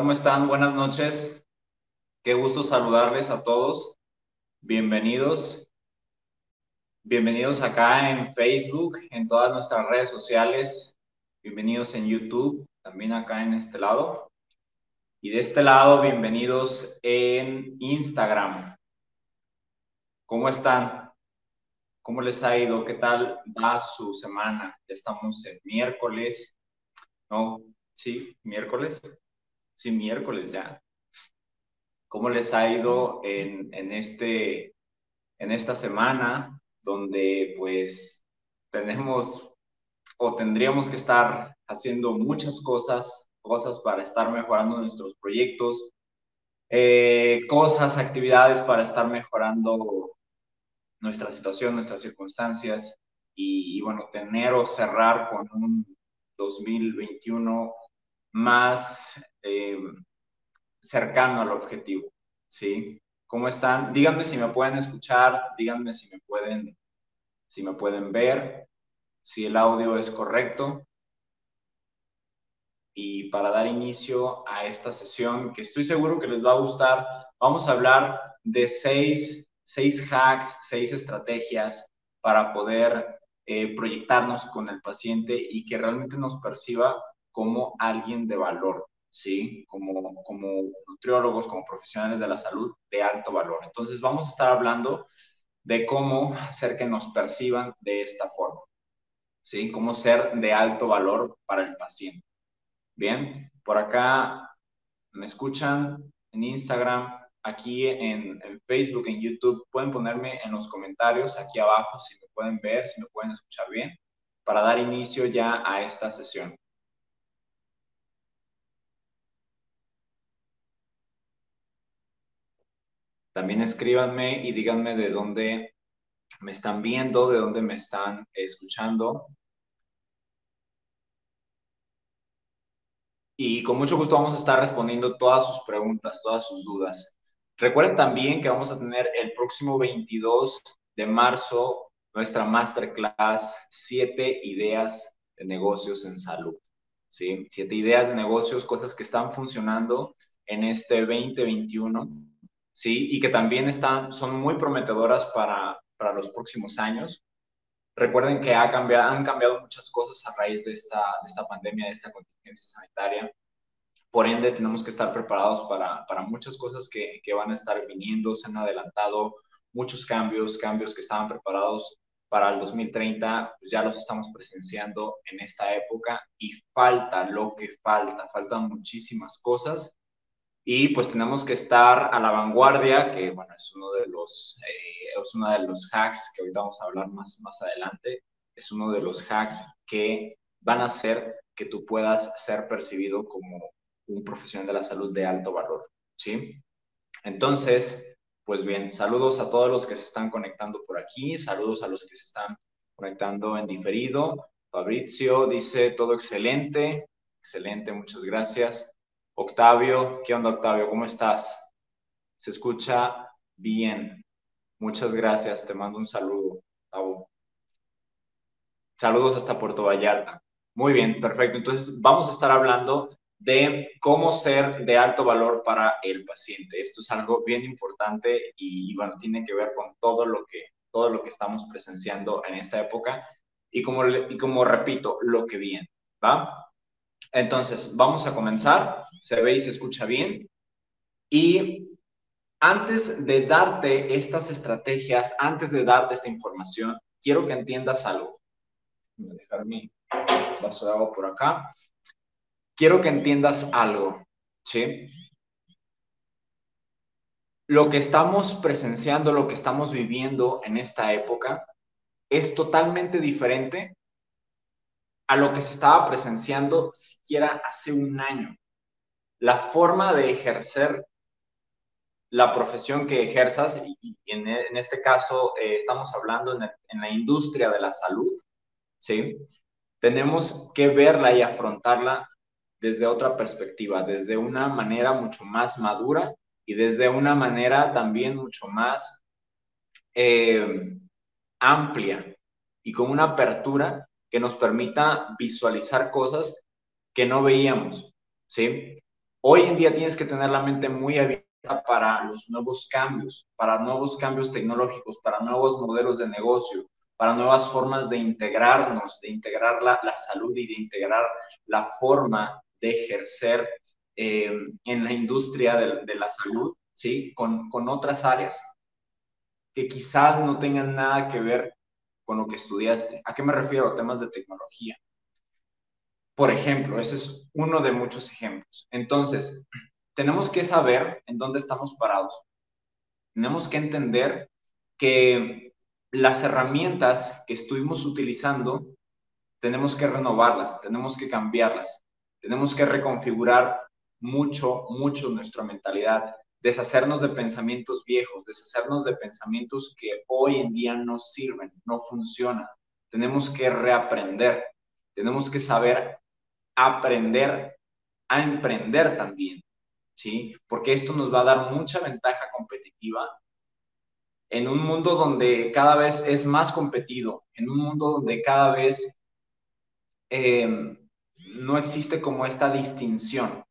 ¿Cómo están? Buenas noches. Qué gusto saludarles a todos. Bienvenidos. Bienvenidos acá en Facebook, en todas nuestras redes sociales. Bienvenidos en YouTube, también acá en este lado. Y de este lado, bienvenidos en Instagram. ¿Cómo están? ¿Cómo les ha ido? ¿Qué tal va su semana? Ya estamos en miércoles. ¿No? Sí, miércoles sí, miércoles ya. ¿Cómo les ha ido en, en, este, en esta semana donde pues tenemos o tendríamos que estar haciendo muchas cosas, cosas para estar mejorando nuestros proyectos, eh, cosas, actividades para estar mejorando nuestra situación, nuestras circunstancias y, y, bueno, tener o cerrar con un 2021 más eh, cercano al objetivo, ¿sí? ¿Cómo están? Díganme si me pueden escuchar, díganme si me pueden, si me pueden ver, si el audio es correcto. Y para dar inicio a esta sesión, que estoy seguro que les va a gustar, vamos a hablar de seis, seis hacks, seis estrategias para poder eh, proyectarnos con el paciente y que realmente nos perciba como alguien de valor, ¿sí? Como, como nutriólogos, como profesionales de la salud de alto valor. Entonces vamos a estar hablando de cómo hacer que nos perciban de esta forma, ¿sí? Cómo ser de alto valor para el paciente. Bien, por acá me escuchan en Instagram, aquí en, en, Facebook, en YouTube. Pueden ponerme en los comentarios aquí abajo si me pueden ver, si me pueden escuchar bien, para dar inicio ya a esta sesión. También escríbanme y díganme de dónde me están viendo, de dónde me están escuchando. Y con mucho gusto vamos a estar respondiendo todas sus preguntas, todas sus dudas. Recuerden también que vamos a tener el próximo 22 de marzo nuestra masterclass, siete ideas de negocios en salud. ¿sí? Siete ideas de negocios, cosas que están funcionando en este 2021 ¿sí? Y que también están, son muy prometedoras para, para los próximos años. Recuerden que ha cambiado, han cambiado muchas cosas a raíz de esta, de esta pandemia, de esta contingencia sanitaria. Por ende, tenemos que estar preparados para, para muchas cosas que, que van a estar viniendo. Se han adelantado muchos cambios, cambios que estaban preparados para el 2030, pues ya los estamos presenciando en esta época y falta lo que falta, faltan muchísimas cosas y pues tenemos que estar a la vanguardia, que bueno, es uno de los, eh, es uno de los hacks que ahorita vamos a hablar más, más adelante, es uno de los hacks que van a hacer que tú puedas ser percibido como un profesional de la salud de alto valor, ¿sí? Entonces, pues bien, saludos a todos los que se están conectando por aquí, saludos a los que se están conectando en diferido. Fabrizio dice todo excelente, excelente, muchas gracias. Octavio, ¿qué onda Octavio? ¿Cómo estás? Se escucha bien. Muchas gracias, te mando un saludo, Saludos hasta Puerto Vallarta. Muy bien, perfecto. Entonces vamos a estar hablando de cómo ser de alto valor para el paciente. Esto es algo bien importante y, bueno, tiene que ver con todo lo que, todo lo que estamos presenciando en esta época y como, y como repito, lo que viene, ¿va? Entonces, vamos a comenzar. Se ve y se escucha bien. Y antes de darte estas estrategias, antes de darte esta información, quiero que entiendas algo. Voy a dejar mi vaso de agua por acá. Quiero que entiendas algo, ¿sí? Lo que estamos presenciando, lo que estamos viviendo en esta época es totalmente diferente a lo que se estaba presenciando siquiera hace un año. La forma de ejercer la profesión que ejerzas, y, en, este caso eh, estamos hablando en, la industria de la salud, ¿sí? Tenemos que verla y afrontarla desde otra perspectiva, desde una manera mucho más madura y desde una manera también mucho más eh, amplia y con una apertura que nos permita visualizar cosas que no veíamos, ¿sí? Hoy en día tienes que tener la mente muy abierta para los nuevos cambios, para nuevos cambios tecnológicos, para nuevos modelos de negocio, para nuevas formas de integrarnos, de integrar la, la salud y de integrar la forma de ejercer eh, en la industria de, la salud, ¿sí? Con, con otras áreas que quizás no tengan nada que ver con lo que estudiaste. ¿A qué me refiero? Temas de tecnología. Por ejemplo, ese es uno de muchos ejemplos. Entonces, tenemos que saber en dónde estamos parados. Tenemos que entender que las herramientas que estuvimos utilizando, tenemos que renovarlas, tenemos que cambiarlas. Tenemos que reconfigurar mucho, mucho nuestra mentalidad, deshacernos de pensamientos viejos, deshacernos de pensamientos que hoy en día no sirven, no funcionan. Tenemos que reaprender, tenemos que saber aprender a emprender también, ¿sí? Porque esto nos va a dar mucha ventaja competitiva en un mundo donde cada vez es más competido, en un mundo donde cada vez eh, no existe como esta distinción.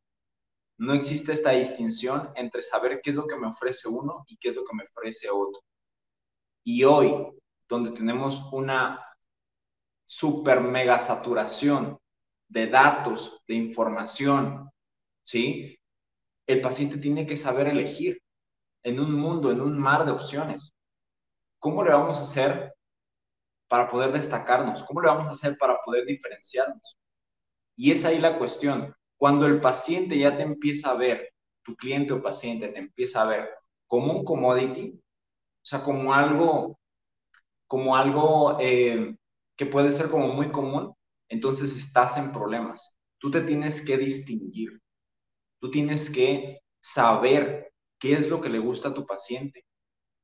No existe esta distinción entre saber qué es lo que me ofrece uno y qué es lo que me ofrece otro. Y hoy, donde tenemos una super mega saturación de datos, de información, ¿sí? El paciente tiene que saber elegir en un mundo, en un mar de opciones. ¿Cómo le vamos a hacer para poder destacarnos? ¿Cómo le vamos a hacer para poder diferenciarnos? Y es ahí la cuestión. Cuando el paciente ya te empieza a ver, tu cliente o paciente te empieza a ver como un commodity, o sea, como algo, como algo eh, que puede ser como muy común, entonces estás en problemas. Tú te tienes que distinguir. Tú tienes que saber qué es lo que le gusta a tu paciente,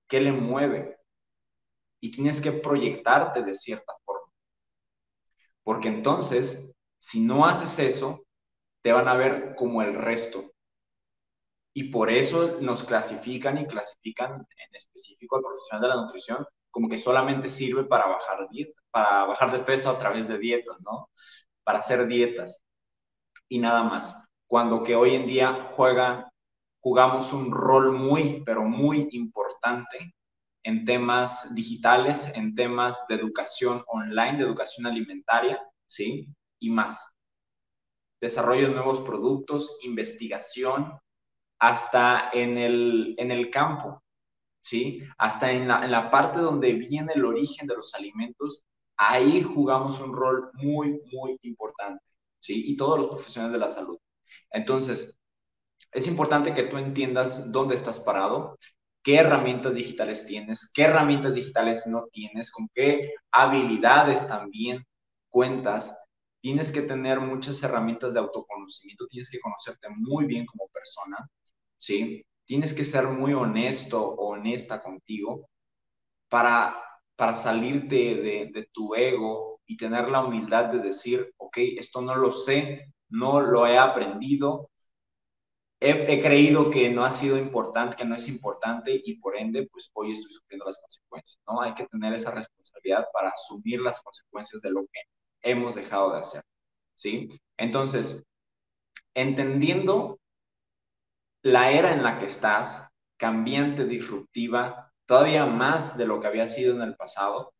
qué le mueve. Y tienes que proyectarte de cierta forma. Porque entonces si no haces eso, te van a ver como el resto. Y por eso nos clasifican y clasifican en específico al profesional de la nutrición como que solamente sirve para bajar, para bajar de peso a través de dietas, ¿no? Para hacer dietas y nada más. Cuando que hoy en día jugamos un rol muy, pero muy importante en temas digitales, en temas de educación online, de educación alimentaria, ¿sí? y más. Desarrollo de nuevos productos, investigación, hasta en el, en el campo, ¿sí? Hasta en la, en la parte donde viene el origen de los alimentos, ahí jugamos un rol muy, muy importante, ¿sí? Y todos los profesionales de la salud. Entonces, es importante que tú entiendas dónde estás parado, qué herramientas digitales tienes, qué herramientas digitales no tienes, con qué habilidades también cuentas tienes que tener muchas herramientas de autoconocimiento, tienes que conocerte muy bien como persona, ¿sí? Tienes que ser muy honesto o honesta contigo para, para salirte de, de tu ego y tener la humildad de decir, ok, esto no lo sé, no lo he aprendido, He, he, creído que no ha sido importante, que no es importante y por ende, pues hoy estoy sufriendo las consecuencias, ¿no? Hay que tener esa responsabilidad para asumir las consecuencias de lo que hemos dejado de hacer. ¿Sí? Entonces, entendiendo la era en la que estás, cambiante, disruptiva, todavía más de lo que había sido en el pasado,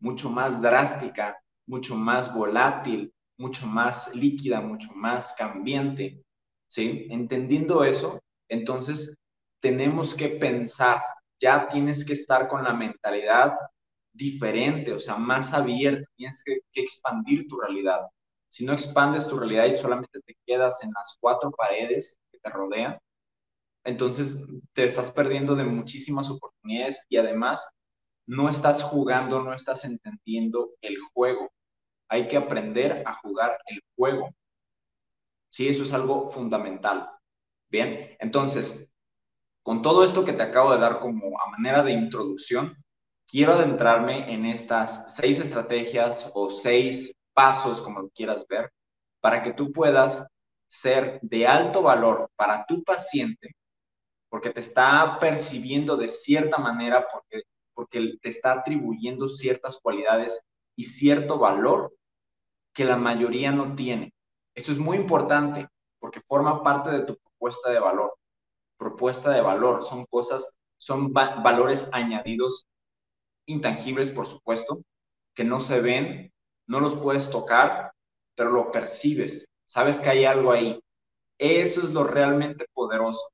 mucho más drástica, mucho más volátil, mucho más líquida, mucho más cambiante, ¿sí? Entendiendo eso, entonces tenemos que pensar, ya tienes que estar con la mentalidad diferente, o sea, más abierto, tienes que, expandir tu realidad. Si no expandes tu realidad y solamente te quedas en las cuatro paredes que te rodean, entonces te estás perdiendo de muchísimas oportunidades y además no estás jugando, no estás entendiendo el juego. hay que aprender a jugar el juego. Sí, eso es algo fundamental. Bien, entonces, con todo esto que te acabo de dar como a manera de introducción, quiero adentrarme en estas seis estrategias o seis pasos, como lo quieras ver, para que tú puedas ser de alto valor para tu paciente, porque te está percibiendo de cierta manera, porque, porque te está atribuyendo ciertas cualidades y cierto valor que la mayoría no tiene. Esto es muy importante porque forma parte de tu propuesta de valor. Propuesta de valor son cosas, son valores añadidos intangibles, por supuesto, que no se ven, no los puedes tocar, pero lo percibes, sabes que hay algo ahí. Eso es lo realmente poderoso,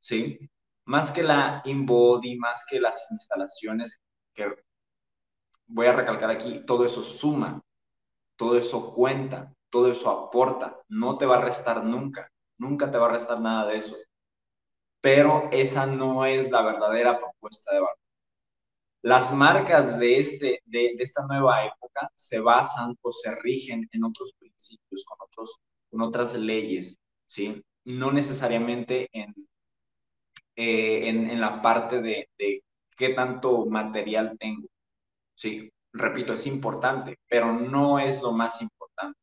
¿sí? Más que la InBody, más que las instalaciones que voy a recalcar aquí, todo eso suma, todo eso cuenta, todo eso aporta, no te va a restar nunca, nunca te va a restar nada de eso. Pero esa no es la verdadera propuesta de valor. Las marcas de, este, de, esta nueva época se basan o se rigen en otros principios, con, otros, con otras leyes, ¿sí? No necesariamente en, eh, en, la parte de, de qué tanto material tengo, ¿sí? Repito, es importante, pero no es lo más importante.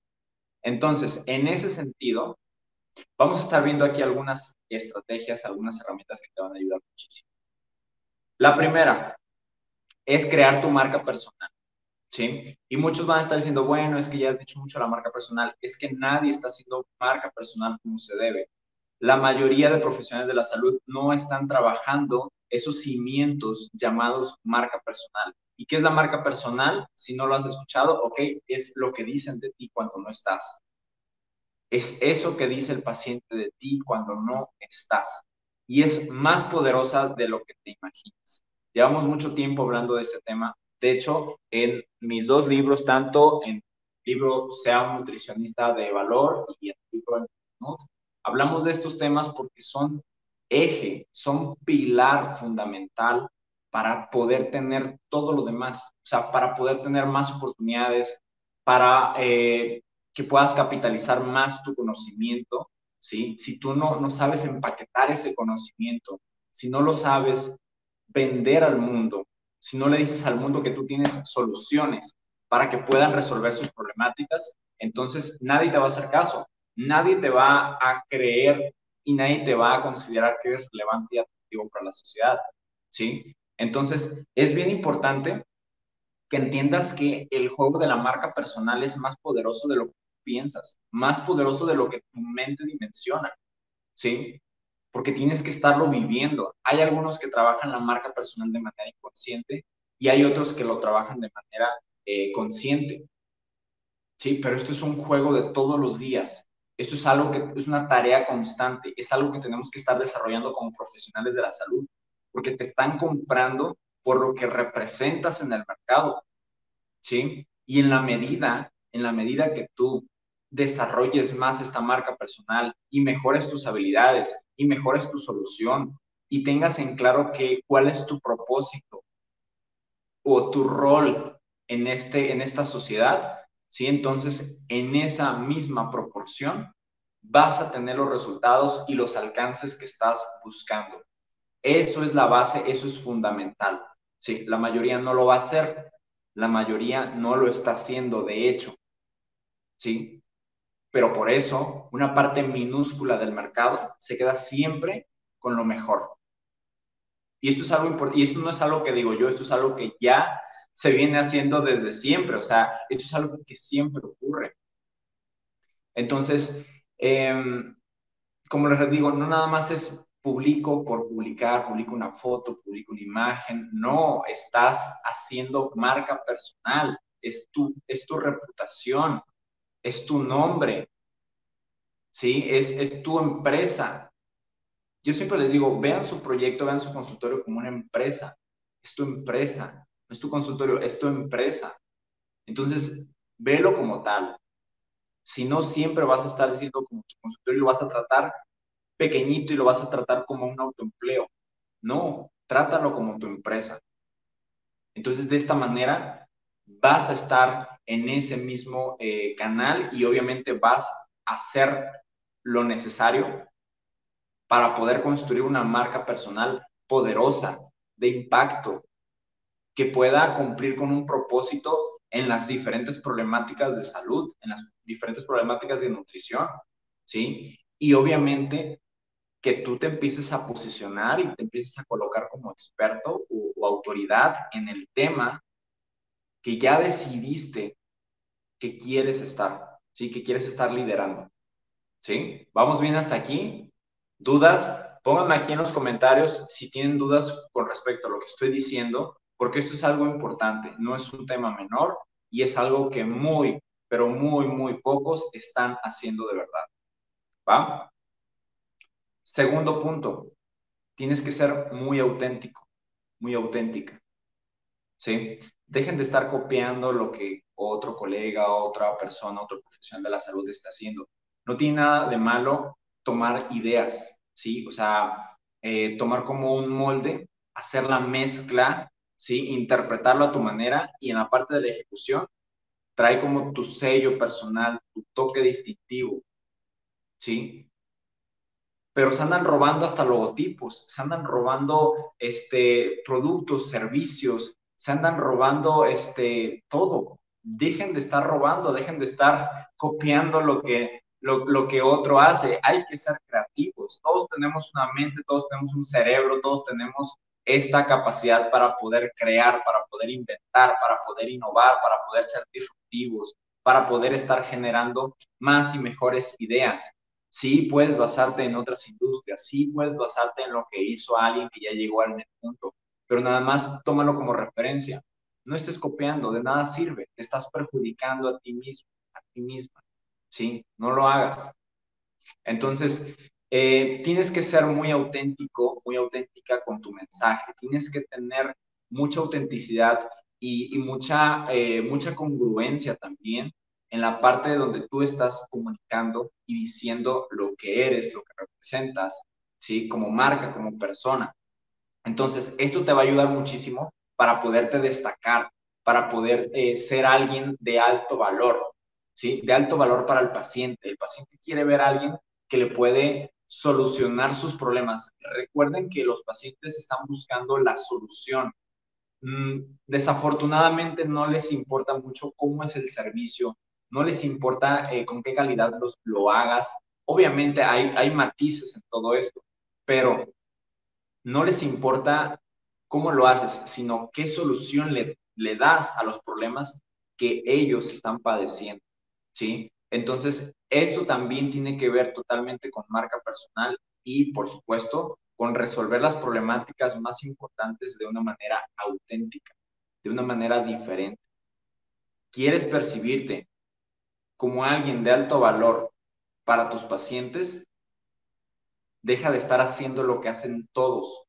Entonces, en ese sentido, vamos a estar viendo aquí algunas estrategias, algunas herramientas que te van a ayudar muchísimo. La primera, es crear tu marca personal. ¿Sí? Y muchos van a estar diciendo, bueno, es que ya has dicho mucho la marca personal. Es que nadie está haciendo marca personal como se debe. La mayoría de profesionales de la salud no están trabajando esos cimientos llamados marca personal. ¿Y qué es la marca personal? Si no lo has escuchado, ok, es lo que dicen de ti cuando no estás. Es eso que dice el paciente de ti cuando no estás. Y es más poderosa de lo que te imaginas. Llevamos mucho tiempo hablando de este tema. De hecho, en mis dos libros, tanto en el libro Sea un nutricionista de valor y en el libro hablamos de estos temas porque son eje, son pilar fundamental para poder tener todo lo demás, o sea, para poder tener más oportunidades, para eh, que puedas capitalizar más tu conocimiento, ¿sí? Si tú no, no sabes empaquetar ese conocimiento, si no lo sabes vender al mundo, si no le dices al mundo que tú tienes soluciones para que puedan resolver sus problemáticas, entonces nadie te va a hacer caso, nadie te va a creer y nadie te va a considerar que eres relevante y atractivo para la sociedad, ¿sí? Entonces, es bien importante que entiendas que el juego de la marca personal es más poderoso de lo que piensas, más poderoso de lo que tu mente dimensiona, ¿sí? Porque tienes que estarlo viviendo. Hay algunos que trabajan la marca personal de manera inconsciente y hay otros que lo trabajan de manera eh, consciente. Sí, pero esto es un juego de todos los días. Esto es algo que es una tarea constante, es algo que tenemos que estar desarrollando como profesionales de la salud, porque te están comprando por lo que representas en el mercado. ¿Sí? Y en la medida, en la medida que tú desarrolles más esta marca personal y mejores tus habilidades y mejores tu solución y tengas en claro que, cuál es tu propósito o tu rol en, este, en esta sociedad, ¿sí? Entonces, en esa misma proporción vas a tener los resultados y los alcances que estás buscando. Eso es la base, eso es fundamental. Sí, la mayoría no lo va a hacer, la mayoría no lo está haciendo, de hecho. ¿Sí? Pero por eso una parte minúscula del mercado se queda siempre con lo mejor. Y esto es algo importante, y esto no es algo que digo yo, esto es algo que ya se viene haciendo desde siempre, o sea, esto es algo que siempre ocurre. Entonces, em, como les digo, no nada más es publico por publicar, publico una foto, publico una imagen, no, estás haciendo marca personal, es tu, es tu reputación, es tu nombre, ¿sí? Es, es tu empresa. Yo siempre les digo, vean su proyecto, vean su consultorio como una empresa. Es tu empresa, no es tu consultorio, es tu empresa. Entonces, velo como tal. Si no, siempre vas a estar diciendo como tu consultorio lo vas a tratar pequeñito y lo vas a tratar como un autoempleo. No, trátalo como tu empresa. Entonces, de esta manera, vas a estar en ese mismo eh, canal y obviamente vas a hacer lo necesario para poder construir una marca personal poderosa, de impacto, que pueda cumplir con un propósito en las diferentes problemáticas de salud, en las diferentes problemáticas de nutrición, ¿sí? Y obviamente que tú te empieces a posicionar y te empieces a colocar como experto o, o autoridad en el tema que ya decidiste que quieres estar, ¿sí? Que quieres estar liderando, ¿sí? ¿Vamos bien hasta aquí? ¿Dudas? Pónganme aquí en los comentarios si tienen dudas con respecto a lo que estoy diciendo, porque esto es algo importante, no es un tema menor y es algo que muy, pero muy, muy pocos están haciendo de verdad. ¿Va? Segundo punto, tienes que ser muy auténtico, muy auténtica. ¿Sí? Dejen de estar copiando lo que otro colega, otra persona, otro profesional de la salud está haciendo. No tiene nada de malo tomar ideas, ¿sí? O sea, eh, tomar como un molde, hacer la mezcla, ¿sí? Interpretarlo a tu manera y en la parte de la ejecución, trae como tu sello personal, tu toque distintivo, ¿sí? Pero se andan robando hasta logotipos, se andan robando este, productos, servicios, se andan robando este, todo. Dejen de estar robando, dejen de estar copiando lo que, lo, que otro hace. Hay que ser creativos. Todos tenemos una mente, todos tenemos un cerebro, todos tenemos esta capacidad para poder crear, para poder inventar, para poder innovar, para poder ser disruptivos, para poder estar generando más y mejores ideas. Sí, puedes basarte en otras industrias, sí, puedes basarte en lo que hizo alguien que ya llegó al punto, pero nada más tómalo como referencia. No estés copiando, de nada sirve, te estás perjudicando a ti mismo, a ti misma. ¿sí? No lo hagas. Entonces, eh, tienes que ser muy auténtico, muy auténtica con tu mensaje. Tienes que tener mucha autenticidad y, mucha, eh, mucha congruencia también en la parte donde tú estás comunicando y diciendo lo que eres, lo que representas, ¿sí? Como marca, como persona. Entonces, esto te va a ayudar muchísimo para poderte destacar, para poder eh, ser alguien de alto valor, ¿sí? De alto valor para el paciente. El paciente quiere ver a alguien que le puede solucionar sus problemas. Recuerden que los pacientes están buscando la solución. Mm, desafortunadamente no les importa mucho cómo es el servicio, no les importa eh, con qué calidad los, lo hagas. Obviamente hay, hay matices en todo esto, pero no les importa cómo lo haces, sino qué solución le, le das a los problemas que ellos están padeciendo. ¿sí? Entonces, eso también tiene que ver totalmente con marca personal y, por supuesto, con resolver las problemáticas más importantes de una manera auténtica, de una manera diferente. ¿Quieres percibirte como alguien de alto valor para tus pacientes? Deja de estar haciendo lo que hacen todos.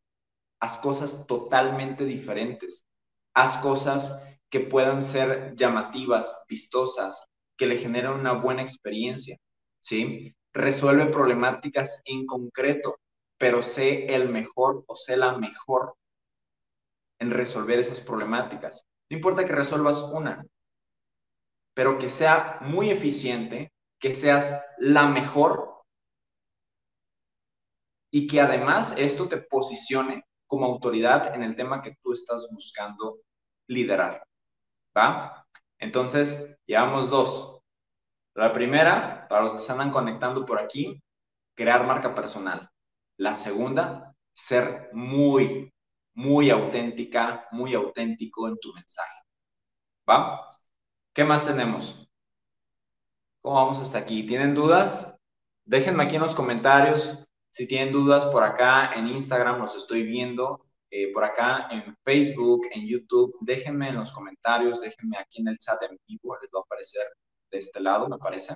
Haz cosas totalmente diferentes. Haz cosas que puedan ser llamativas, vistosas, que le genera una buena experiencia, ¿sí? Resuelve problemáticas en concreto, pero sé el mejor o sé la mejor en resolver esas problemáticas. No importa que resuelvas una, pero que sea muy eficiente, que seas la mejor y que además esto te posicione como autoridad en el tema que tú estás buscando liderar. ¿Va? Entonces, llevamos dos. La primera, para los que se andan conectando por aquí, crear marca personal. La segunda, ser muy, muy auténtica, muy auténtico en tu mensaje. ¿Va? ¿Qué más tenemos? ¿Cómo vamos hasta aquí? ¿Tienen dudas? Déjenme aquí en los comentarios. Si tienen dudas por acá en Instagram, los estoy viendo. Eh, por acá en Facebook, en YouTube. Déjenme en los comentarios, déjenme aquí en el chat en vivo, les va a aparecer de este lado, me parece,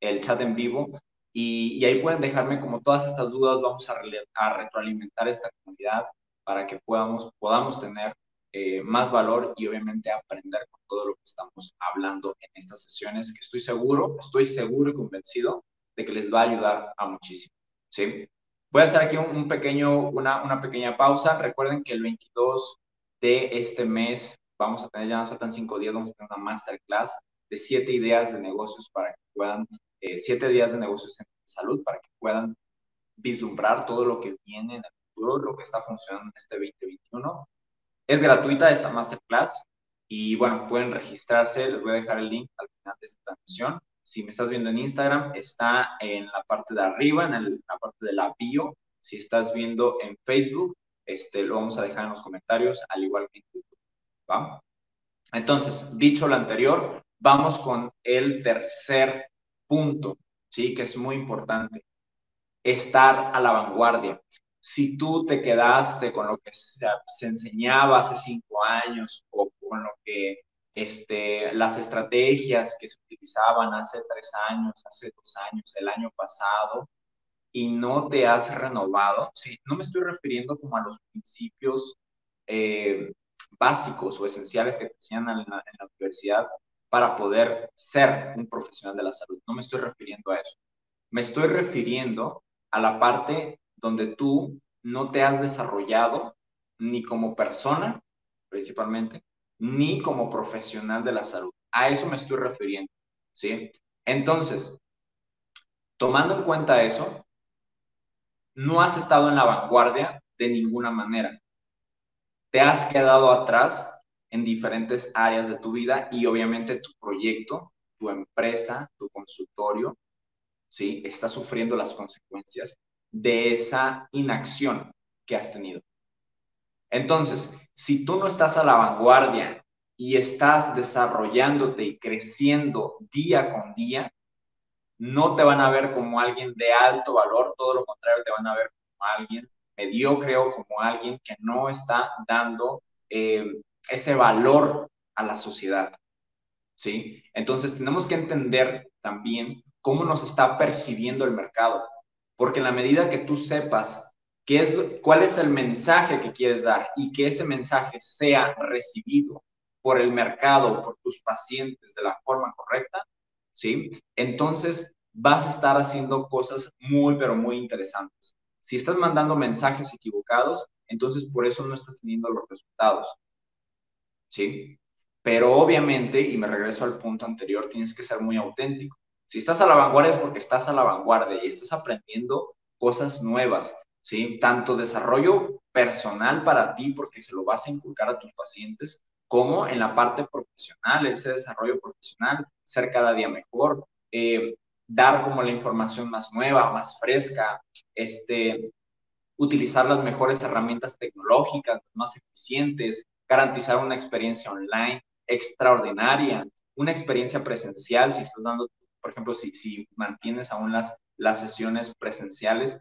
el chat en vivo. Y, ahí pueden dejarme como todas estas dudas, vamos a, retroalimentar esta comunidad para que podamos, podamos tener eh, más valor y obviamente aprender con todo lo que estamos hablando en estas sesiones, que estoy seguro, estoy seguro y convencido de que les va a ayudar a muchísimo. ¿Sí? Voy a hacer aquí un, pequeño, una, una pequeña pausa. Recuerden que el 22 de este mes vamos a tener, ya nos faltan cinco días, vamos a tener una masterclass de siete ideas de negocios para que puedan, eh, siete días de negocios en salud para que puedan vislumbrar todo lo que viene en el futuro, lo que está funcionando en este 2021. Es gratuita esta masterclass y bueno, pueden registrarse, les voy a dejar el link al final de esta transmisión. Si me estás viendo en Instagram, está en la parte de arriba, en, la parte de la. Si estás viendo en Facebook, este, lo vamos a dejar en los comentarios, al igual que en YouTube. ¿va? Entonces, dicho lo anterior, vamos con el tercer punto, ¿sí? Que es muy importante. Estar a la vanguardia. Si tú te quedaste con lo que se enseñaba hace cinco años o con lo que este, las estrategias que se utilizaban hace tres años, hace dos años, el año pasado, y no te has renovado, ¿sí? no me estoy refiriendo como a los principios eh, básicos o esenciales que te enseñan en la, en la universidad para poder ser un profesional de la salud, no me estoy refiriendo a eso. Me estoy refiriendo a la parte donde tú no te has desarrollado ni como persona, principalmente, ni como profesional de la salud. A eso me estoy refiriendo, ¿sí? Entonces, tomando en cuenta eso, no has estado en la vanguardia de ninguna manera. Te has quedado atrás en diferentes áreas de tu vida y obviamente tu proyecto, tu empresa, tu consultorio, ¿sí? Está sufriendo las consecuencias de esa inacción que has tenido. Entonces, si tú no estás a la vanguardia y estás desarrollándote y creciendo día con día, no te van a ver como alguien de alto valor, todo lo contrario, te van a ver como alguien mediocre o como alguien que no está dando eh, ese valor a la sociedad. ¿Sí? Entonces tenemos que entender también cómo nos está percibiendo el mercado, porque en la medida que tú sepas es, cuál es el mensaje que quieres dar y que ese mensaje sea recibido por el mercado, por tus pacientes de la forma correcta, ¿sí? Entonces vas a estar haciendo cosas muy, pero muy interesantes. Si estás mandando mensajes equivocados, entonces por eso no estás teniendo los resultados, ¿sí? Pero obviamente, y me regreso al punto anterior, tienes que ser muy auténtico. Si estás a la vanguardia es porque estás a la vanguardia y estás aprendiendo cosas nuevas, ¿sí? Tanto desarrollo personal para ti, porque se lo vas a inculcar a tus pacientes, como en la parte profesional, ese desarrollo profesional, ser cada día mejor, eh, dar como la información más nueva, más fresca, este, utilizar las mejores herramientas tecnológicas, más eficientes, garantizar una experiencia online extraordinaria, una experiencia presencial, si estás dando, por ejemplo, si, si mantienes aún las, las sesiones presenciales,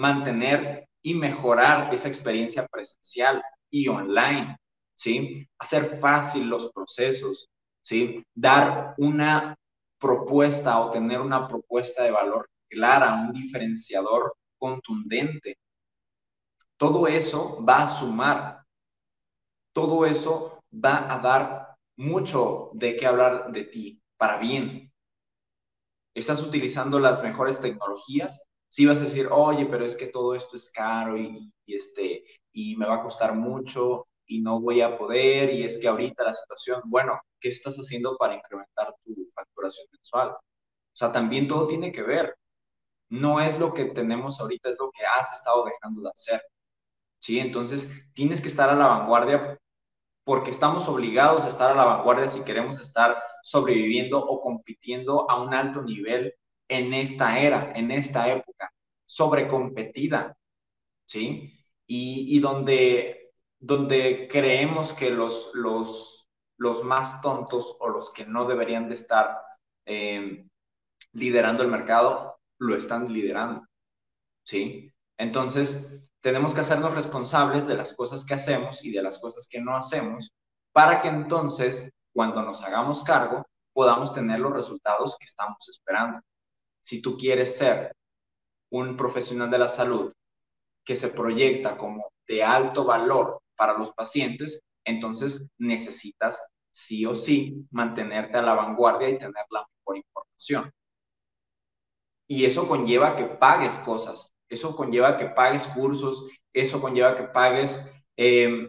mantener y mejorar esa experiencia presencial y online, ¿sí? Hacer fácil los procesos, ¿sí? Dar una propuesta o tener una propuesta de valor clara, un diferenciador contundente. Todo eso va a sumar, todo eso va a dar mucho de qué hablar de ti, para bien. Estás utilizando las mejores tecnologías, si vas a decir, oye, pero es que todo esto es caro y, este, y me va a costar mucho y no voy a poder y es que ahorita la situación, bueno, ¿qué estás haciendo para incrementar tu facturación mensual? O sea, también todo tiene que ver. No es lo que tenemos ahorita, es lo que has estado dejando de hacer. ¿Sí? Entonces, tienes que estar a la vanguardia porque estamos obligados a estar a la vanguardia si queremos estar sobreviviendo o compitiendo a un alto nivel en esta era, en esta época, sobrecompetida, ¿sí? Y, y donde, donde creemos que los, los, los más tontos o los que no deberían de estar em, liderando el mercado, lo están liderando, ¿sí? Entonces, tenemos que hacernos responsables de las cosas que hacemos y de las cosas que no hacemos para que entonces, cuando nos hagamos cargo, podamos tener los resultados que estamos esperando si tú quieres ser un profesional de la salud que se proyecta como de alto valor para los pacientes, entonces necesitas sí o sí mantenerte a la vanguardia y tener la mejor información. Y eso conlleva que pagues cosas, eso conlleva que pagues cursos, eso conlleva que pagues em,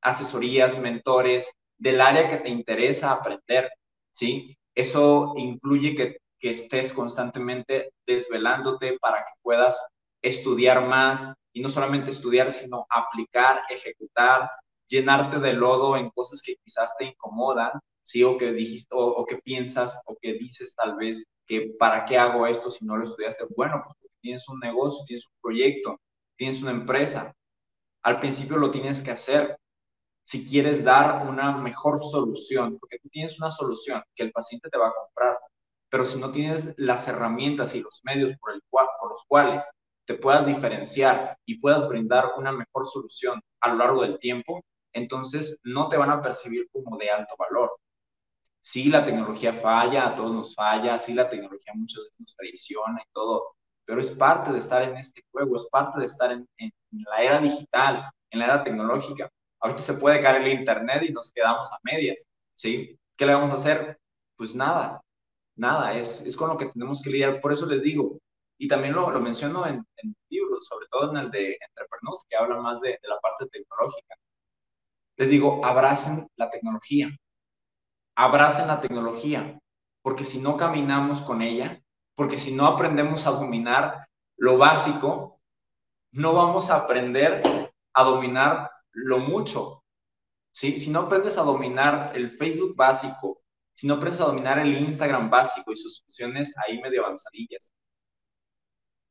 asesorías, mentores, del área que te interesa aprender, ¿sí? Eso incluye que, que estés constantemente desvelándote para que puedas estudiar más y no solamente estudiar, sino aplicar, ejecutar, llenarte de lodo en cosas que quizás te incomodan, ¿sí? O que, dijiste, o, que piensas o que dices tal vez que para qué hago esto si no lo estudiaste. Bueno, pues tienes un negocio, tienes un proyecto, tienes una empresa. Al principio lo tienes que hacer si quieres dar una mejor solución, porque tú tienes una solución que el paciente te va a comprar, pero si no tienes las herramientas y los medios por, los cuales te puedas diferenciar y puedas brindar una mejor solución a lo largo del tiempo, entonces no te van a percibir como de alto valor. Sí, la tecnología falla, a todos nos falla, sí, la tecnología muchas veces nos traiciona y todo, pero es parte de estar en este juego, es parte de estar en, la era digital, en la era tecnológica. Ahorita se puede caer el Internet y nos quedamos a medias, ¿sí? ¿Qué le vamos a hacer? Pues nada, nada, es, es con lo que tenemos que lidiar. Por eso les digo, y también lo, lo menciono en, en libros, sobre todo en el de Entrepreneurs, que habla más de, la parte tecnológica les digo, abracen la tecnología, abracen la tecnología, porque si no caminamos con ella, porque si no aprendemos a dominar lo básico, no vamos a aprender a dominar lo mucho. ¿sí? Si no aprendes a dominar el Facebook básico, si no aprendes a dominar el Instagram básico y sus funciones ahí medio avanzadillas,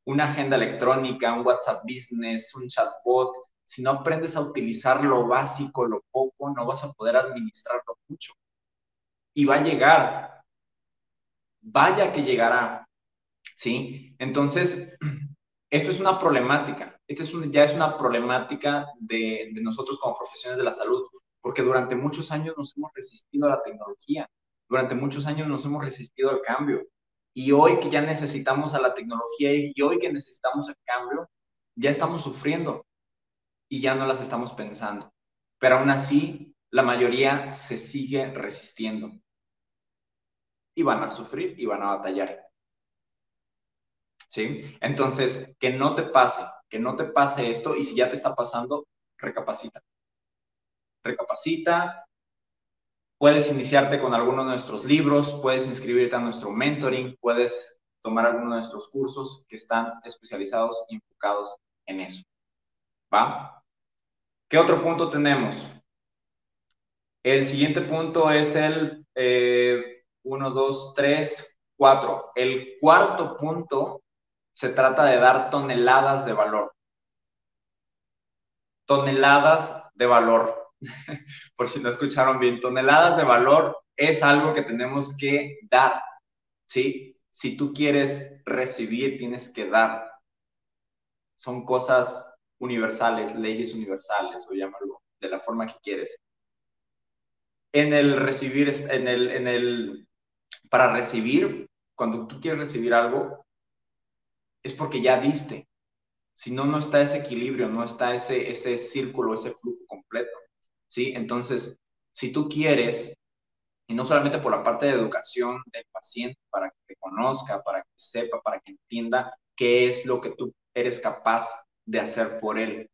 una agenda electrónica, un WhatsApp Business, un chatbot, si no aprendes a utilizar lo básico, lo poco, no vas a poder administrarlo mucho. Y va a llegar. Vaya que llegará. ¿Sí? Entonces, esto es una problemática. Esto es ya es una problemática de, de nosotros como profesionales de la salud, porque durante muchos años nos hemos resistido a la tecnología, durante muchos años nos hemos resistido al cambio. Y hoy que ya necesitamos a la tecnología y hoy que necesitamos el cambio, ya estamos sufriendo y ya no las estamos pensando. Pero aún así, la mayoría se sigue resistiendo. Y van a sufrir y van a batallar. ¿Sí? Entonces, que no te pase, que no te pase esto y si ya te está pasando, recapacita. Recapacita. Puedes iniciarte con alguno de nuestros libros, puedes inscribirte a nuestro mentoring, puedes tomar alguno de nuestros cursos que están especializados y enfocados en eso. ¿Va? ¿Qué otro punto tenemos? El siguiente punto es el 1, 2, 3, 4. El cuarto punto se trata de dar toneladas de valor. Toneladas de valor. Por si no escucharon bien, toneladas de valor es algo que tenemos que dar. ¿Sí? Si tú quieres recibir, tienes que dar. Son cosas universales, leyes universales, o llámalo de la forma que quieres. En el recibir, en el, en el, para recibir, cuando tú quieres recibir algo, es porque ya diste. Si no, no está ese equilibrio, no está ese, ese círculo, ese flujo completo. ¿Sí? Entonces, si tú quieres, y no solamente por la parte de educación del paciente, para que te conozca, para que sepa, para que entienda qué es lo que tú eres capaz de hacer por él.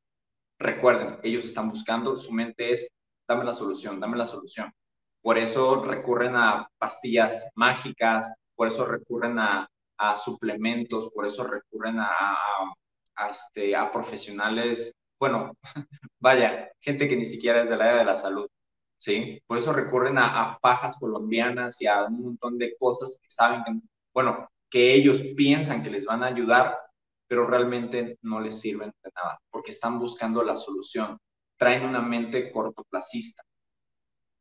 Recuerden, ellos están buscando, su mente es, dame la solución, dame la solución. Por eso recurren a pastillas mágicas, por eso recurren a, suplementos, por eso recurren a, a, este, a profesionales, bueno, vaya, gente que ni siquiera es del área de la salud, ¿sí? Por eso recurren a, fajas colombianas y a un montón de cosas que saben bueno, que ellos piensan que les van a ayudar, pero realmente no les sirven de nada, porque están buscando la solución, traen una mente cortoplacista.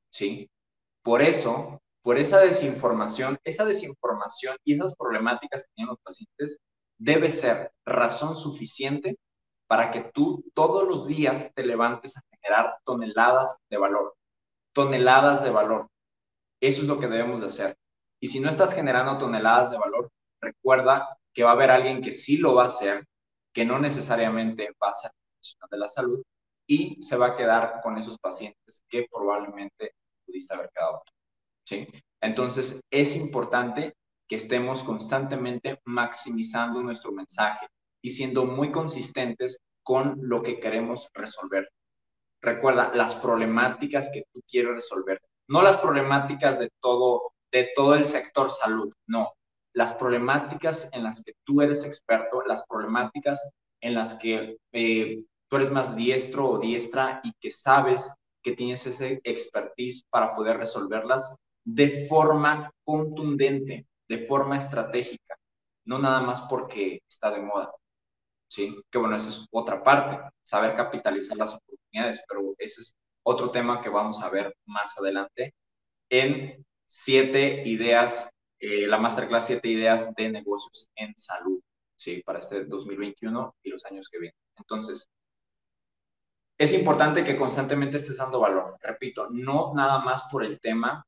¿Sí? Por eso, por esa desinformación, esa desinformación y esas problemáticas que tienen los pacientes, debe ser razón suficiente para que tú todos los días te levantes a generar toneladas de valor, toneladas de valor. Eso es lo que debemos de hacer. Y si no estás generando toneladas de valor, recuerda que va a haber alguien que sí lo va a hacer, que no necesariamente va a ser profesional de la salud y se va a quedar con esos pacientes que probablemente pudiste haber quedado. ¿sí? Entonces, es importante que estemos constantemente maximizando nuestro mensaje y siendo muy consistentes con lo que queremos resolver. recuerda, las problemáticas que tú quieres resolver, no las problemáticas de todo, de todo el sector salud, no, las problemáticas en las que tú eres experto, las problemáticas en las que eh, tú eres más diestro o diestra y que sabes que tienes ese expertise para poder resolverlas de forma contundente, de forma estratégica, no nada más porque está de moda. ¿Sí? Que bueno, esa es otra parte, saber capitalizar las oportunidades, pero ese es otro tema que vamos a ver más adelante en siete ideas, eh, la masterclass siete ideas de negocios en salud, ¿sí? Para este 2021 y los años que vienen. Entonces, es importante que constantemente estés dando valor. Repito, no nada más por el tema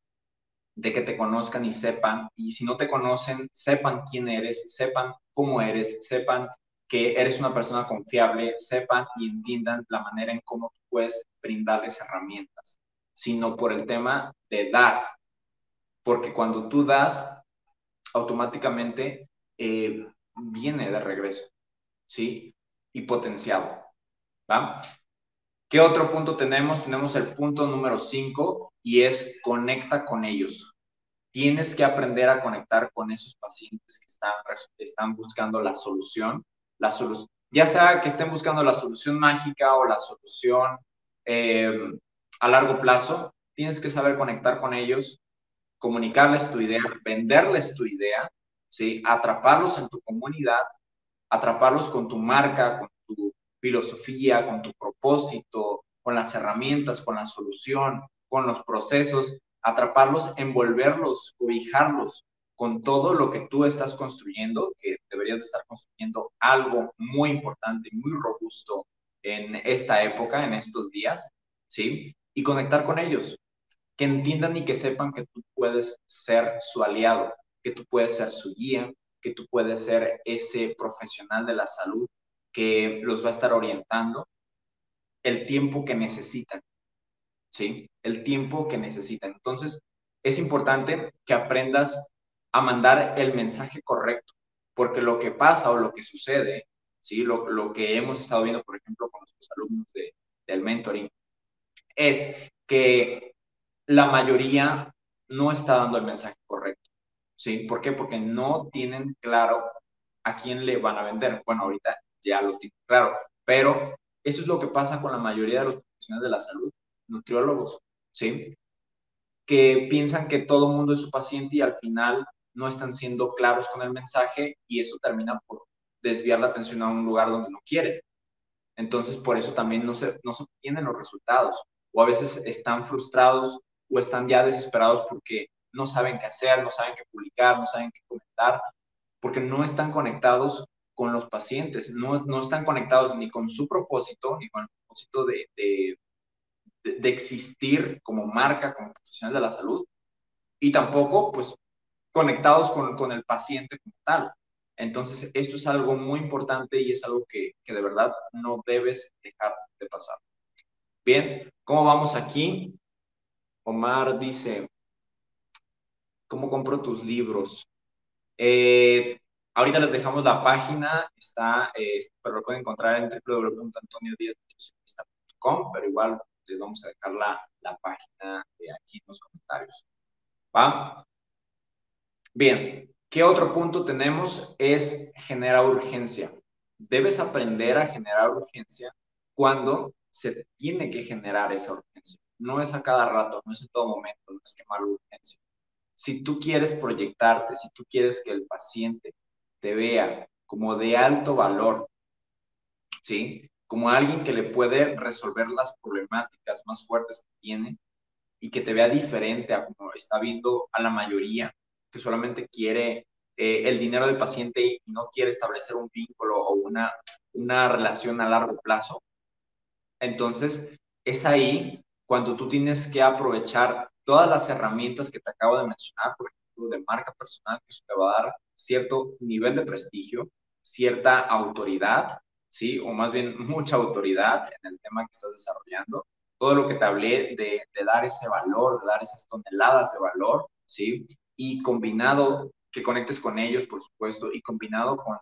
de que te conozcan y sepan, y si no te conocen, sepan quién eres, sepan cómo eres, sepan que eres una persona confiable, sepan y entiendan la manera en cómo tú puedes brindarles herramientas, sino por el tema de dar. Porque cuando tú das, automáticamente eh, viene de regreso, ¿sí? Y potenciado, ¿va? ¿Qué otro punto tenemos? Tenemos el punto número 5 y es conecta con ellos. Tienes que aprender a conectar con esos pacientes que están, están buscando la solución, la solución, ya sea que estén buscando la solución mágica o la solución eh, a largo plazo, tienes que saber conectar con ellos, comunicarles tu idea, venderles tu idea, ¿sí? atraparlos en tu comunidad, atraparlos con tu marca, con tu filosofía, con tu propósito, con las herramientas, con la solución, con los procesos, atraparlos, envolverlos, cobijarlos con todo lo que tú estás construyendo, que deberías de estar construyendo algo muy importante, muy robusto en esta época, en estos días, ¿sí? Y conectar con ellos, que entiendan y que sepan que tú puedes ser su aliado, que tú puedes ser su guía, que tú puedes ser ese profesional de la salud que los va a estar orientando el tiempo que necesitan, ¿sí? El tiempo que necesitan. Entonces, es importante que aprendas a mandar el mensaje correcto, porque lo que pasa o lo que sucede, ¿sí? Lo, lo que hemos estado viendo, por ejemplo, con nuestros alumnos de, del mentoring, es que la mayoría no está dando el mensaje correcto, ¿sí? ¿Por qué? Porque no tienen claro a quién le van a vender. Bueno, ahorita ya lo tengo claro, pero eso es lo que pasa con la mayoría de los profesionales de la salud, nutriólogos, ¿sí? Que piensan que todo el mundo es su paciente y al final no están siendo claros con el mensaje y eso termina por desviar la atención a un lugar donde no quieren. Entonces, por eso también no se, no se obtienen los resultados o a veces están frustrados o están ya desesperados porque no saben qué hacer, no saben qué publicar, no saben qué comentar, porque no están conectados con los pacientes, no, no están conectados ni con su propósito, ni con el propósito de, de, existir como marca, como profesional de la salud, y tampoco, pues, conectados con, con el paciente como tal. Entonces, esto es algo muy importante y es algo que, que de verdad no debes dejar de pasar. Bien, ¿cómo vamos aquí? Omar dice, ¿cómo compro tus libros? Eh, Ahorita les dejamos la página, está, eh, pero lo pueden encontrar en www.antoniodiaz.com, pero igual les vamos a dejar la, la página de aquí en los comentarios. ¿Va? Bien, ¿qué otro punto tenemos? Es generar urgencia. Debes aprender a generar urgencia cuando se tiene que generar esa urgencia. No es a cada rato, no es en todo momento, no es quemar urgencia. Si tú quieres proyectarte, si tú quieres que el paciente te vea como de alto valor, ¿sí? Como alguien que le puede resolver las problemáticas más fuertes que tiene y que te vea diferente a como está viendo a la mayoría, que solamente quiere eh, el dinero del paciente y no quiere establecer un vínculo o una, una relación a largo plazo. Entonces, es ahí cuando tú tienes que aprovechar todas las herramientas que te acabo de mencionar, por ejemplo, de marca personal, que eso te va a dar cierto nivel de prestigio, cierta autoridad, ¿sí? O más bien mucha autoridad en el tema que estás desarrollando. Todo lo que te hablé de, de dar ese valor, de dar esas toneladas de valor, ¿sí? Y combinado, que conectes con ellos, por supuesto, y combinado con,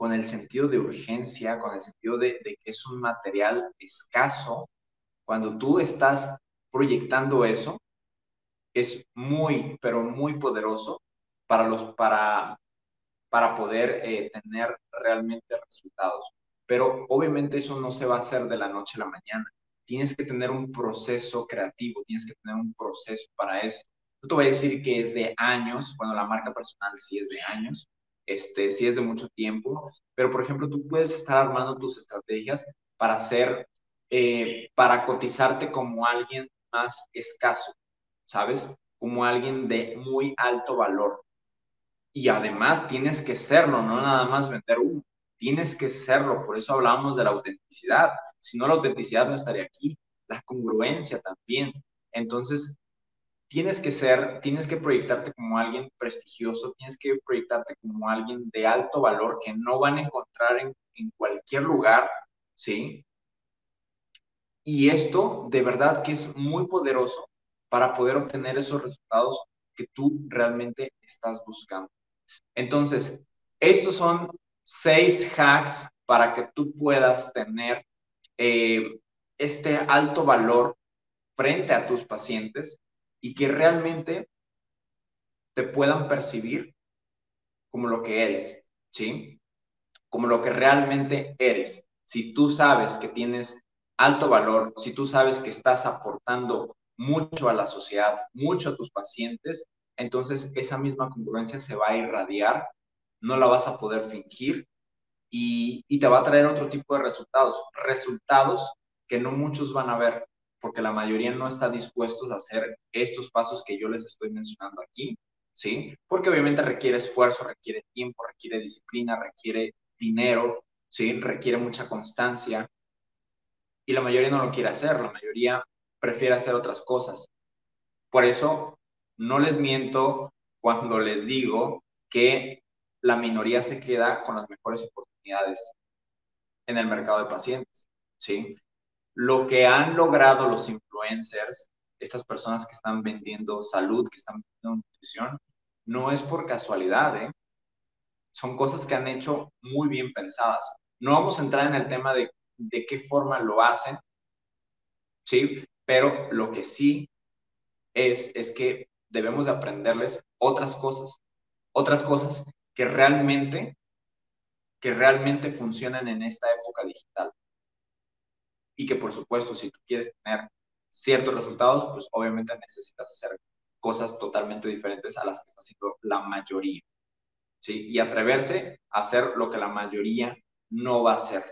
con el sentido de urgencia, con el sentido de, que es un material escaso, cuando tú estás proyectando eso, es muy, pero muy poderoso para, los, para, para poder eh, tener realmente resultados. Pero obviamente eso no se va a hacer de la noche a la mañana. Tienes que tener un proceso creativo, tienes que tener un proceso para eso. No te voy a decir que es de años, bueno, la marca personal sí es de años, este, sí es de mucho tiempo, pero por ejemplo, tú puedes estar armando tus estrategias para hacer, eh, para cotizarte como alguien más escaso, ¿sabes? Como alguien de muy alto valor. Y además tienes que serlo, no nada más vender uno, tienes que serlo, por eso hablamos de la autenticidad. Si no, la autenticidad no estaría aquí, la congruencia también. Entonces, tienes que ser, tienes que proyectarte como alguien prestigioso, tienes que proyectarte como alguien de alto valor que no van a encontrar en, cualquier lugar, ¿sí? Y esto de verdad que es muy poderoso para poder obtener esos resultados que tú realmente estás buscando. Entonces, estos son seis hacks para que tú puedas tener eh, este alto valor frente a tus pacientes y que realmente te puedan percibir como lo que eres, ¿sí? Como lo que realmente eres. Si tú sabes que tienes alto valor, si tú sabes que estás aportando mucho a la sociedad, mucho a tus pacientes, entonces esa misma congruencia se va a irradiar, no la vas a poder fingir y, y te va a traer otro tipo de resultados, resultados que no muchos van a ver, porque la mayoría no está dispuestos a hacer estos pasos que yo les estoy mencionando aquí, ¿sí? Porque obviamente requiere esfuerzo, requiere tiempo, requiere disciplina, requiere dinero, ¿sí? Requiere mucha constancia. Y la mayoría no lo quiere hacer, la mayoría prefiere hacer otras cosas. Por eso, no les miento cuando les digo que la minoría se queda con las mejores oportunidades en el mercado de pacientes, ¿sí? Lo que han logrado los influencers, estas personas que están vendiendo salud, que están vendiendo nutrición, no es por casualidad, ¿eh? Son cosas que han hecho muy bien pensadas. No vamos a entrar en el tema de, de qué forma lo hacen, ¿sí? Pero lo que sí es, es que debemos de aprenderles otras cosas, otras cosas que realmente, que realmente funcionan en esta época digital y que por supuesto si tú quieres tener ciertos resultados, pues obviamente necesitas hacer cosas totalmente diferentes a las que está haciendo la mayoría. ¿sí? Y atreverse a hacer lo que la mayoría no va a hacer.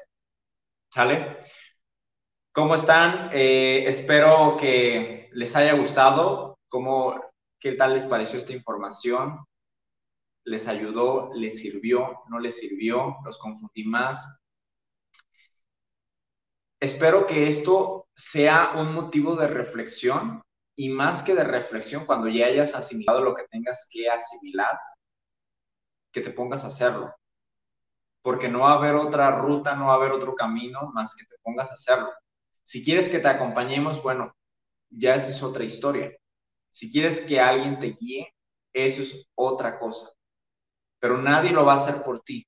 ¿Sale? ¿Cómo están? Eh, espero que les haya gustado. ¿Cómo, ¿Qué tal les pareció esta información? ¿Les ayudó? ¿Les sirvió? ¿No les sirvió? ¿Los confundí más? Espero que esto sea un motivo de reflexión y más que de reflexión, cuando ya hayas asimilado lo que tengas que asimilar, que te pongas a hacerlo. Porque no va a haber otra ruta, no va a haber otro camino más que te pongas a hacerlo. Si quieres que te acompañemos, bueno, ya esa es otra historia. Si quieres que alguien te guíe, eso es otra cosa. Pero nadie lo va a hacer por ti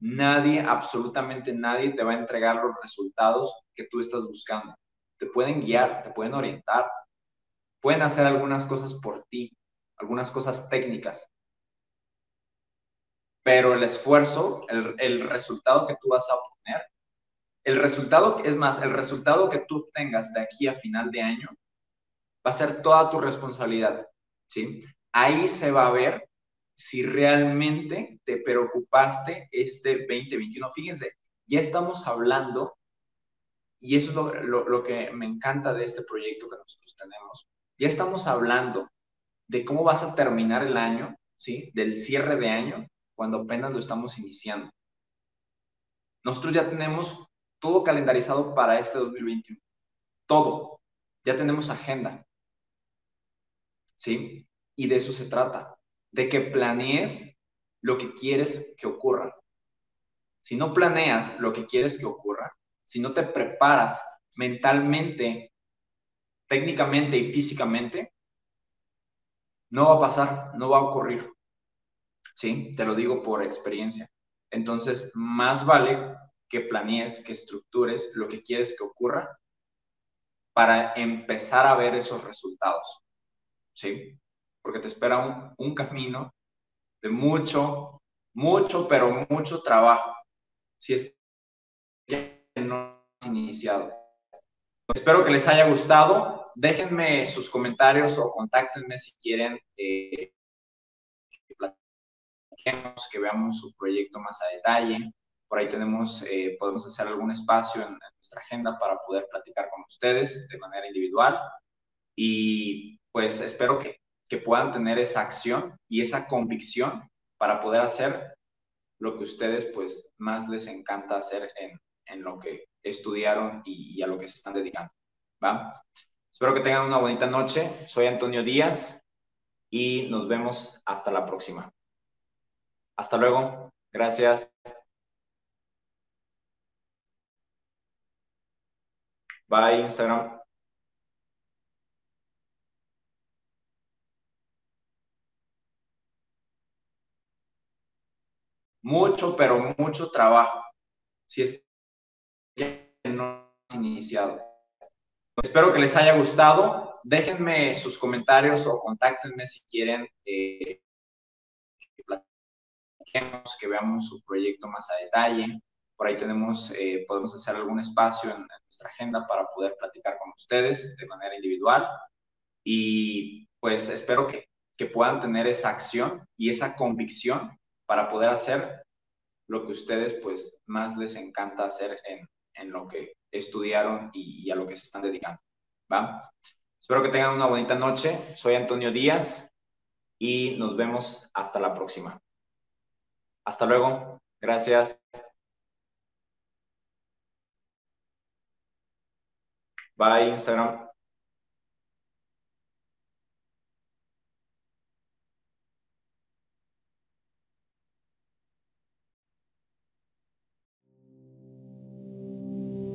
nadie, absolutamente nadie te va a entregar los resultados que tú estás buscando. Te pueden guiar, te pueden orientar, pueden hacer algunas cosas por ti, algunas cosas técnicas. Pero el esfuerzo, el, resultado que tú vas a obtener, el resultado, es más, el resultado que tú tengas de aquí a final de año va a ser toda tu responsabilidad, ¿sí? Ahí se va a ver si realmente te preocupaste este 2021. Fíjense, ya estamos hablando, y eso es lo, que me encanta de este proyecto que nosotros tenemos, ya estamos hablando de cómo vas a terminar el año, ¿sí? Del cierre de año, cuando apenas lo estamos iniciando. Nosotros ya tenemos todo calendarizado para este 2021. Todo. Ya tenemos agenda. ¿Sí? Y de eso se trata de que planees lo que quieres que ocurra. Si no planeas lo que quieres que ocurra, si no te preparas mentalmente, técnicamente y físicamente, no va a pasar, no va a ocurrir. ¿Sí? Te lo digo por experiencia. Entonces, más vale que planees, que estructures lo que quieres que ocurra para empezar a ver esos resultados. ¿Sí? Porque te espera un, un camino de mucho, mucho, pero mucho trabajo. Si es que no has iniciado. Espero que les haya gustado. Déjenme sus comentarios o contáctenme si quieren eh, que veamos su proyecto más a detalle. Por ahí tenemos, eh, podemos hacer algún espacio en, nuestra agenda para poder platicar con ustedes de manera individual. Y pues espero que, que puedan tener esa acción y esa convicción para poder hacer lo que ustedes pues más les encanta hacer en, en lo que estudiaron y, a lo que se están dedicando. ¿va? Espero que tengan una bonita noche. Soy Antonio Díaz y nos vemos hasta la próxima. Hasta luego. Gracias. Bye, Instagram. Mucho, pero mucho trabajo. Si es que no has iniciado. Espero que les haya gustado. Déjenme sus comentarios o contáctenme si quieren eh, que veamos su proyecto más a detalle. Por ahí tenemos, eh, podemos hacer algún espacio en, nuestra agenda para poder platicar con ustedes de manera individual. Y pues espero que, que puedan tener esa acción y esa convicción para poder hacer lo que ustedes pues más les encanta hacer en, en lo que estudiaron y, a lo que se están dedicando. ¿va? Espero que tengan una bonita noche. Soy Antonio Díaz y nos vemos hasta la próxima. Hasta luego. Gracias. Bye, Instagram.